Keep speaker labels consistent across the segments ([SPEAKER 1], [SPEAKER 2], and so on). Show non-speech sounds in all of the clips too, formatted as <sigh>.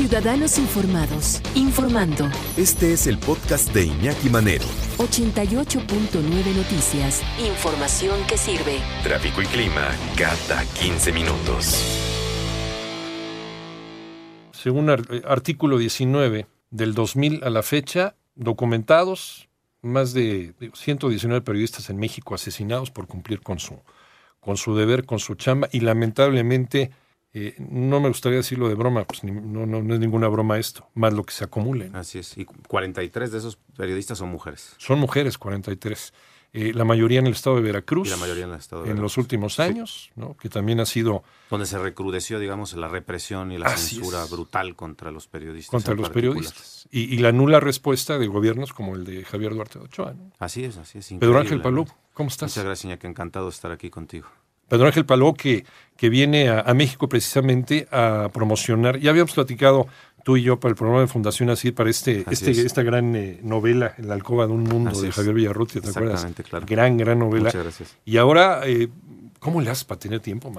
[SPEAKER 1] Ciudadanos Informados, informando.
[SPEAKER 2] Este es el podcast de Iñaki Manero.
[SPEAKER 1] 88.9 Noticias. Información que sirve.
[SPEAKER 2] Tráfico y clima cada 15 minutos.
[SPEAKER 3] Según ar- artículo 19 del 2000 a la fecha, documentados más de digo, 119 periodistas en México asesinados por cumplir con su, con su deber, con su chamba, y lamentablemente, eh, no me gustaría decirlo de broma, pues ni- no, no, no es ninguna broma esto, más lo que se acumule. ¿no?
[SPEAKER 4] Así es. Y 43 de esos periodistas son mujeres.
[SPEAKER 3] Son mujeres, 43. Eh, la mayoría en el estado de Veracruz.
[SPEAKER 4] Y la mayoría en el estado de
[SPEAKER 3] en
[SPEAKER 4] Veracruz.
[SPEAKER 3] los últimos años, ¿no? que también ha sido
[SPEAKER 4] Donde se recrudeció, digamos, la represión y la
[SPEAKER 3] Así
[SPEAKER 4] censura
[SPEAKER 3] es.
[SPEAKER 4] brutal contra los periodistas.
[SPEAKER 3] contra
[SPEAKER 4] en
[SPEAKER 3] los
[SPEAKER 4] particular.
[SPEAKER 3] periodistas. Y, y la nula respuesta de gobiernos como el de Javier Duarte de Ochoa. ¿no?
[SPEAKER 4] Así es, así es.
[SPEAKER 3] Pedro Ángel Palou. ¿cómo estás?
[SPEAKER 4] Muchas gracias, Iñaki. Encantado de estar aquí contigo.
[SPEAKER 3] Pedro Ángel Palou que, que viene a, a México precisamente a promocionar, ya habíamos platicado tú y yo para el programa de Fundación Así, para este,
[SPEAKER 4] Así
[SPEAKER 3] este
[SPEAKER 4] es.
[SPEAKER 3] esta gran eh, novela, la alcoba de un mundo
[SPEAKER 4] Así
[SPEAKER 3] de. Javier Villarrutia, ¿te acuerdas?
[SPEAKER 4] Exactamente, claro.
[SPEAKER 3] Gran, gran novela.
[SPEAKER 4] Muchas gracias.
[SPEAKER 3] Y ahora, eh, ¿cómo le haces para tener tiempo,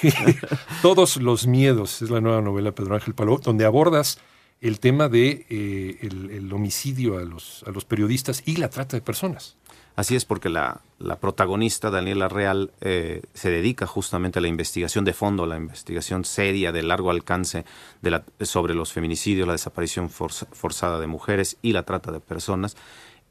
[SPEAKER 3] que- <laughs> Todos los miedos es la nueva novela Pedro Ángel Palou, donde abordas el tema de eh, el, el homicidio a los, a los periodistas y la trata de personas.
[SPEAKER 4] Así es, porque la, protagonista, Daniela Real, eh, se dedica justamente a la investigación de fondo, a la investigación seria, de largo alcance de la- sobre los feminicidios, la desaparición forza- forzada de mujeres y la trata de personas,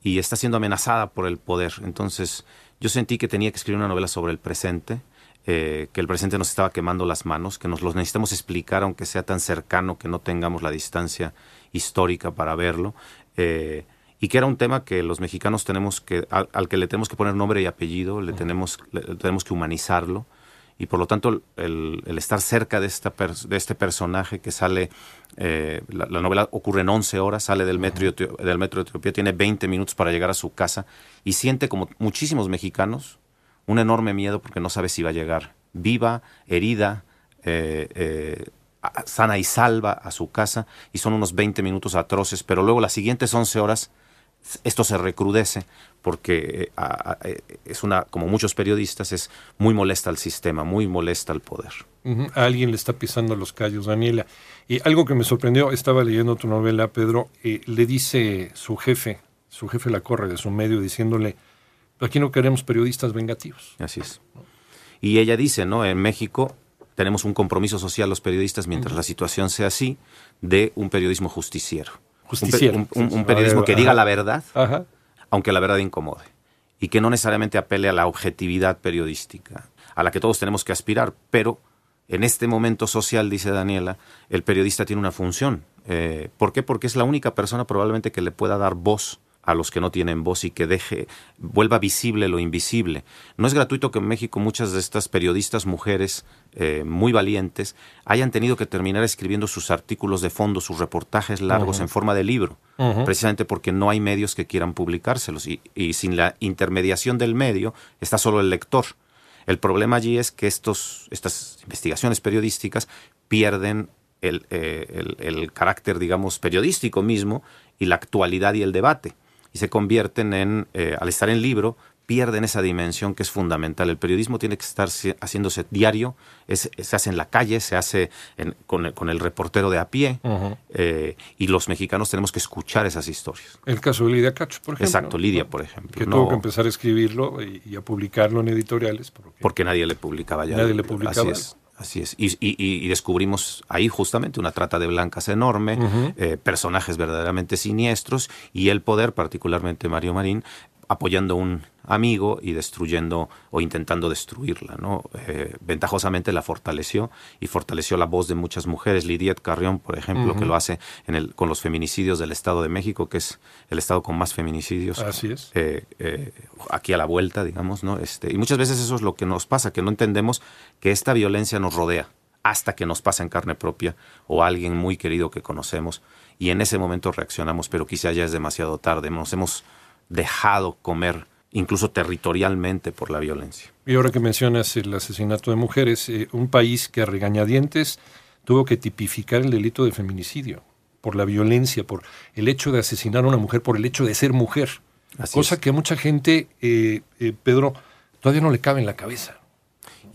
[SPEAKER 4] y está siendo amenazada por el poder. Entonces, yo sentí que tenía que escribir una novela sobre el presente, eh, que el presente nos estaba quemando las manos, que nos los necesitamos explicar, aunque sea tan cercano que no tengamos la distancia histórica para verlo. eh, y que era un tema que los mexicanos tenemos que, al, al que le tenemos que poner nombre y apellido, le tenemos, le- tenemos que humanizarlo, y por lo tanto el, el estar cerca de, esta pers- de este personaje que sale, eh, la, la novela ocurre en 11 horas, sale del metro, del metro de Etiopía, tiene 20 minutos para llegar a su casa, y siente como muchísimos mexicanos un enorme miedo porque no sabe si va a llegar viva, herida, eh, eh, sana y salva a su casa y son unos 20 minutos atroces, pero luego las siguientes 11 horas esto se recrudece porque eh, a- a- eh, es una, como muchos periodistas, es muy molesta al sistema, muy molesta al poder.
[SPEAKER 3] A alguien le está pisando los callos, Daniela. Y algo que me sorprendió, estaba leyendo tu novela, Pedro, eh, le dice su jefe, su jefe la corre de su medio, diciéndole, aquí no queremos periodistas vengativos.
[SPEAKER 4] Así es. Y ella dice, ¿no? En México tenemos un compromiso social los periodistas, mientras la situación sea así, de un periodismo justiciero.
[SPEAKER 3] Justiciero.
[SPEAKER 4] Un, periodismo que
[SPEAKER 3] Ajá.
[SPEAKER 4] diga la verdad,
[SPEAKER 3] Ajá.
[SPEAKER 4] aunque la verdad incomode. Y que no necesariamente apele a la objetividad periodística, a la que todos tenemos que aspirar. Pero en este momento social, dice Daniela, el periodista tiene una función. Eh, ¿Por qué? Porque es la única persona probablemente que le pueda dar voz a los que no tienen voz y que deje, vuelva visible lo invisible. No es gratuito que en México muchas de estas periodistas mujeres eh, muy valientes hayan tenido que terminar escribiendo sus artículos de fondo, sus reportajes largos en forma de libro, precisamente porque no hay medios que quieran publicárselos y, y sin la intermediación del medio está solo el lector. El problema allí es que estos, estas investigaciones periodísticas pierden el, eh, el- el carácter, digamos, periodístico mismo y la actualidad y el debate. Y se convierten en, eh, al estar en libro, pierden esa dimensión que es fundamental. El periodismo tiene que estar haciéndose diario, es- se hace en la calle, se hace en- con, el, con el reportero de a pie, eh, y los mexicanos tenemos que escuchar esas historias.
[SPEAKER 3] El caso de Lidia Cacho, por ejemplo.
[SPEAKER 4] Exacto, Lidia, por ejemplo.
[SPEAKER 3] Que
[SPEAKER 4] No-
[SPEAKER 3] tuvo que empezar a escribirlo y, y a publicarlo en editoriales. Porque,
[SPEAKER 4] porque nadie le publicaba ya.
[SPEAKER 3] Nadie le publicaba.
[SPEAKER 4] Así es. Así es. Y, y- y- y descubrimos ahí justamente una trata de blancas enorme, eh, personajes verdaderamente siniestros y el poder, particularmente Mario Marín, apoyando a un amigo y destruyendo o intentando destruirla. ¿no? Eh, ventajosamente la fortaleció y fortaleció la voz de muchas mujeres. Lidiet Carrión, por ejemplo, que lo hace en el, con los feminicidios del Estado de México, que es el estado con más feminicidios
[SPEAKER 3] Así es.
[SPEAKER 4] eh, eh, aquí a la vuelta, digamos, ¿no? Este, y muchas veces eso es lo que nos pasa, que no entendemos que esta violencia nos rodea hasta que nos pasa en carne propia o a alguien muy querido que conocemos y en ese momento reaccionamos, pero quizá ya es demasiado tarde, nos hemos dejado comer incluso territorialmente por la violencia.
[SPEAKER 3] Y ahora que mencionas el asesinato de mujeres, eh, un país que a regañadientes tuvo que tipificar el delito de feminicidio por la violencia, por el hecho de asesinar a una mujer, por el hecho de ser mujer.
[SPEAKER 4] Así
[SPEAKER 3] cosa
[SPEAKER 4] es.
[SPEAKER 3] que a mucha gente, eh, eh, Pedro, todavía no le cabe en la cabeza.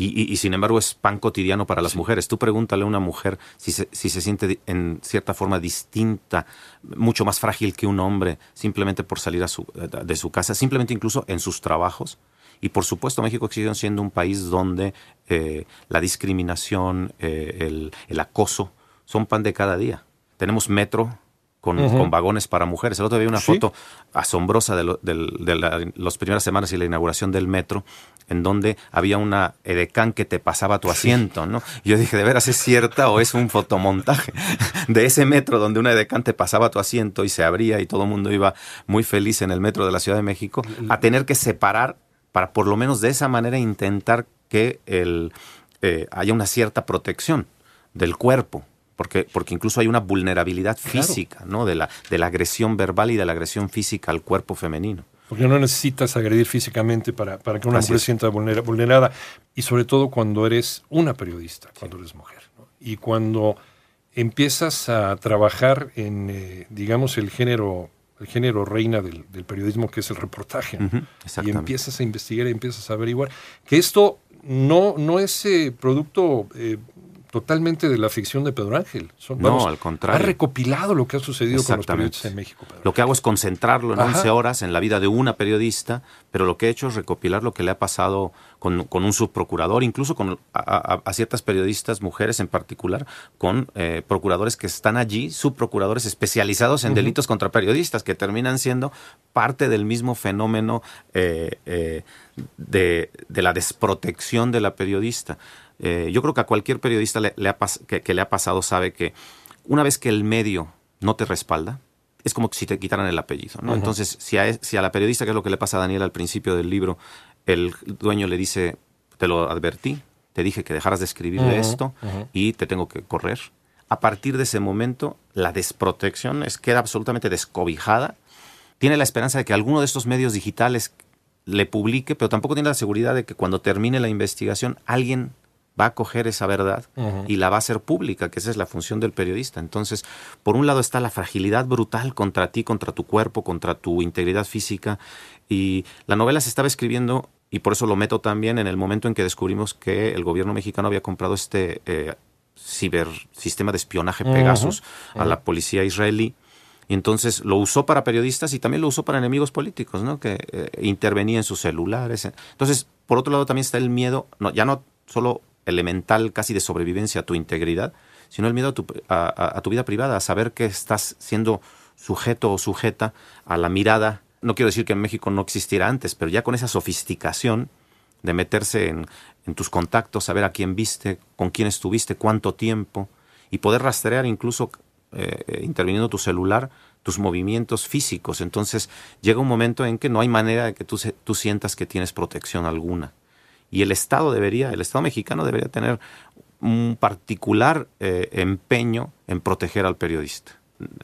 [SPEAKER 4] Y, sin embargo es pan cotidiano para las mujeres. Tú pregúntale a una mujer si se, si se siente en cierta forma distinta, mucho más frágil que un hombre, simplemente por salir a su, de su casa, simplemente incluso en sus trabajos. Y por supuesto México sigue siendo un país donde eh, la discriminación, eh, el, el acoso son pan de cada día. Tenemos metro con, vagones para mujeres. El otro día vi una foto asombrosa de, las primeras semanas y la inauguración del metro, en donde había una edecán que te pasaba tu asiento, ¿no? yo dije, ¿de veras es cierta o es un fotomontaje <laughs> de ese metro donde una edecán te pasaba tu asiento y se abría y todo el mundo iba muy feliz en el metro de la Ciudad de México, a tener que separar para por lo menos de esa manera intentar que el, eh, haya una cierta protección del cuerpo porque, porque incluso hay una vulnerabilidad física, ¿no? De la, de la agresión verbal y de la agresión física al cuerpo femenino.
[SPEAKER 3] Porque no necesitas agredir físicamente para, para que una mujer se sienta vulnerada. Y sobre todo cuando eres una periodista, cuando eres mujer. Y cuando empiezas a trabajar en, eh, digamos, el género, el género reina del, periodismo, que es el reportaje. y empiezas a investigar y empiezas a averiguar que esto no, no es eh, producto eh, totalmente de la ficción de Pedro Ángel.
[SPEAKER 4] no, al contrario.
[SPEAKER 3] Ha recopilado lo que ha sucedido con los periodistas en México.
[SPEAKER 4] Lo que hago es concentrarlo en 11 horas en la vida de una periodista, pero lo que he hecho es recopilar lo que le ha pasado con, un subprocurador, incluso con a, ciertas periodistas, mujeres en particular, con eh, procuradores que están allí, subprocuradores especializados en delitos contra periodistas, que terminan siendo parte del mismo fenómeno eh, eh, de, de la desprotección de la periodista. Eh, yo creo que a cualquier periodista le, ha que, le ha pasado sabe que una vez que el medio no te respalda, es como si te quitaran el apellido. ¿no? Entonces, si a, si a la periodista, que es lo que le pasa a Daniel al principio del libro, el dueño le dice, te lo advertí, te dije que dejaras de escribir esto y te tengo que correr. A partir de ese momento, la desprotección es, queda absolutamente descobijada. Tiene la esperanza de que alguno de estos medios digitales le publique, pero tampoco tiene la seguridad de que cuando termine la investigación alguien va a coger esa verdad y la va a hacer pública, que esa es la función del periodista. Entonces, por un lado está la fragilidad brutal contra ti, contra tu cuerpo, contra tu integridad física. Y la novela se estaba escribiendo, y por eso lo meto también en el momento en que descubrimos que el gobierno mexicano había comprado este eh, cibersistema de espionaje Pegasus a la policía israelí. Y entonces lo usó para periodistas y también lo usó para enemigos políticos, ¿no? Que eh, intervenía en sus celulares. Entonces, por otro lado también está el miedo, no, ya no solo elemental casi de sobrevivencia a tu integridad, sino el miedo a tu, a, tu vida privada, a saber que estás siendo sujeto o sujeta a la mirada. No quiero decir que en México no existiera antes, pero ya con esa sofisticación de meterse en, tus contactos, saber a quién viste, con quién estuviste, cuánto tiempo, y poder rastrear incluso eh, interviniendo tu celular tus movimientos físicos. Entonces llega un momento en que no hay manera de que tú, tú sientas que tienes protección alguna. Y el Estado debería, el Estado mexicano debería tener un particular eh, empeño en proteger al periodista.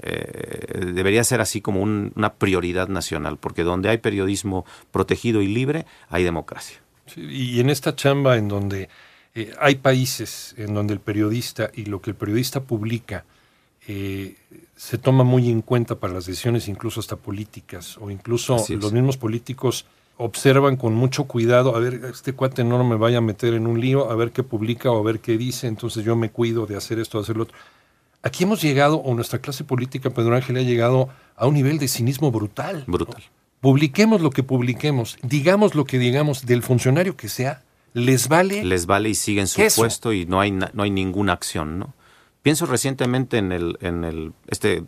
[SPEAKER 4] Eh, debería ser así como una prioridad nacional, porque donde hay periodismo protegido y libre, hay democracia.
[SPEAKER 3] y en esta chamba en donde eh, hay países en donde el periodista y lo que el periodista publica se toma muy en cuenta para las decisiones, incluso hasta políticas, o incluso los mismos políticos observan con mucho cuidado, a ver, este cuate no me vaya a meter en un lío, a ver qué publica o a ver qué dice, entonces yo me cuido de hacer esto, de hacer lo otro. Aquí hemos llegado, o nuestra clase política, Pedro Ángel, ha llegado a un nivel de cinismo brutal.
[SPEAKER 4] Brutal.
[SPEAKER 3] Publiquemos lo que publiquemos, digamos lo que digamos del funcionario que sea, les vale.
[SPEAKER 4] Les vale y siguen su puesto y no hay, no hay ninguna acción, ¿no? Pienso recientemente en el, en el este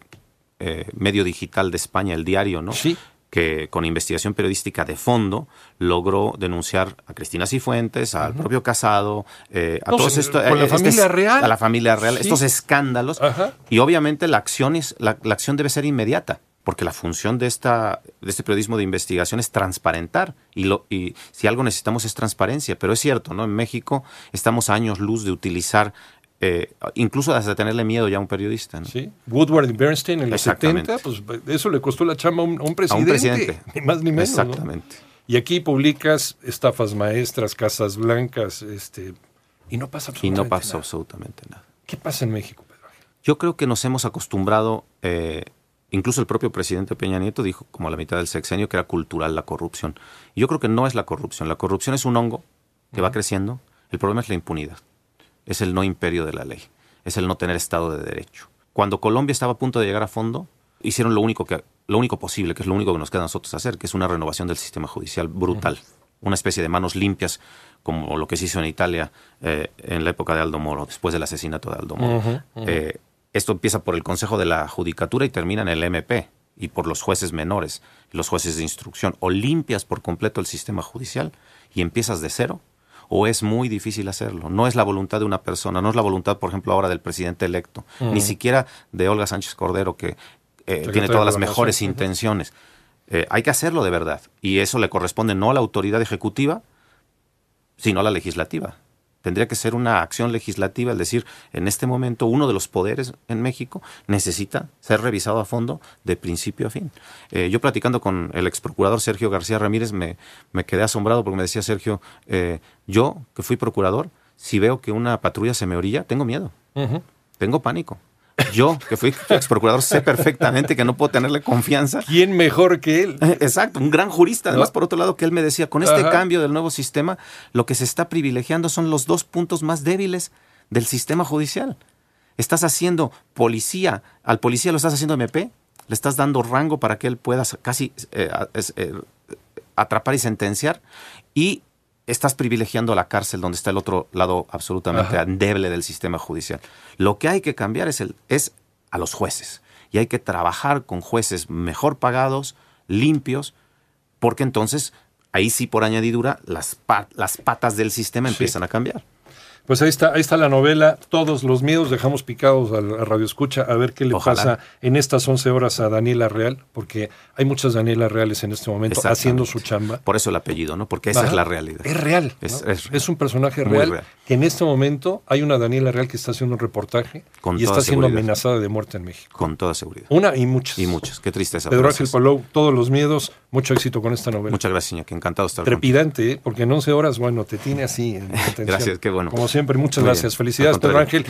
[SPEAKER 4] eh, medio digital de España, el diario, ¿no?
[SPEAKER 3] Sí
[SPEAKER 4] que con investigación periodística de fondo logró denunciar a Cristina Cifuentes, al propio Casado, eh, a todos estos,
[SPEAKER 3] la eh, familia real,
[SPEAKER 4] a la familia real, estos escándalos. Y obviamente la acción es, la, acción debe ser inmediata porque la función de, esta, de este periodismo de investigación es transparentar. Y, lo, y si algo necesitamos es transparencia, pero es cierto, ¿no? En México estamos a años luz de utilizar eh, incluso hasta tenerle miedo ya a un periodista.
[SPEAKER 3] Sí, Woodward y Bernstein en los 70, pues eso le costó la chamba a un, presidente, <laughs> ni más ni menos.
[SPEAKER 4] Exactamente.
[SPEAKER 3] Y aquí publicas estafas maestras, casas blancas, este, y no pasa absolutamente
[SPEAKER 4] Y no pasa absolutamente nada.
[SPEAKER 3] ¿Qué pasa en México, Pedro?
[SPEAKER 4] Yo creo que nos hemos acostumbrado, eh, incluso el propio presidente Peña Nieto dijo como a la mitad del sexenio que era cultural la corrupción. Y yo creo que no es la corrupción. La corrupción es un hongo que va creciendo El problema es la impunidad. Es el no imperio de la ley. Es el no tener Estado de Derecho. Cuando Colombia estaba a punto de llegar a fondo, hicieron lo único, que, lo único posible, que es lo único que nos queda a nosotros hacer, que es una renovación del sistema judicial brutal. Una especie de manos limpias, como lo que se hizo en Italia eh, en la época de Aldo Moro, después del asesinato de Aldo Moro. Eh, esto empieza por el Consejo de la Judicatura y termina en el MP y por los jueces menores, los jueces de instrucción. O limpias por completo el sistema judicial y empiezas de cero, o es muy difícil hacerlo. No es la voluntad de una persona, no es la voluntad, por ejemplo, ahora del presidente electo, ni siquiera de Olga Sánchez Cordero, que eh, tiene todas las mejores intenciones. Eh, hay que hacerlo de verdad. Y eso le corresponde no a la autoridad ejecutiva, sino a la legislativa. Tendría que ser una acción legislativa, es decir, en este momento uno de los poderes en México necesita ser revisado a fondo de principio a fin. Eh, yo platicando con el ex procurador Sergio García Ramírez me, me quedé asombrado porque me decía Sergio, eh, yo que fui procurador, si veo que una patrulla se me orilla, tengo miedo, tengo pánico. Yo, que fui ex procurador, sé perfectamente que no puedo tenerle confianza.
[SPEAKER 3] ¿Quién mejor que él?
[SPEAKER 4] Exacto, un gran jurista. Además, por otro lado, que él me decía, con este cambio del nuevo sistema, lo que se está privilegiando son los dos puntos más débiles del sistema judicial. Estás haciendo policía, al policía lo estás haciendo MP, le estás dando rango para que él pueda casi eh, eh, atrapar y sentenciar, y estás privilegiando la cárcel donde está el otro lado absolutamente endeble del sistema judicial. Lo que hay que cambiar es, el, es a los jueces y hay que trabajar con jueces mejor pagados, limpios, porque entonces ahí sí por añadidura las, las patas del sistema empiezan a cambiar.
[SPEAKER 3] Pues ahí está, ahí está la novela, todos los miedos, dejamos picados a la radio escucha a ver qué le pasa en estas 11 horas a Daniela Real, porque hay muchas Daniela Reales en este momento haciendo su chamba.
[SPEAKER 4] Por eso el apellido, ¿no? Porque esa es la realidad.
[SPEAKER 3] Es real. Es, un personaje real, que en este momento hay una Daniela Real que está haciendo un reportaje y está siendo amenazada de muerte en México.
[SPEAKER 4] Con toda seguridad.
[SPEAKER 3] Una y muchas.
[SPEAKER 4] Y muchas. Qué tristeza.
[SPEAKER 3] Pedro Ángel Palou, todos los miedos, mucho éxito con esta novela.
[SPEAKER 4] Muchas gracias, señor, que encantado estar
[SPEAKER 3] Trepidante, ¿eh? porque en 11 horas, bueno, te tiene así. En <laughs>
[SPEAKER 4] gracias, qué bueno.
[SPEAKER 3] Como siempre, muchas gracias. Felicidades, Pedro Ángel.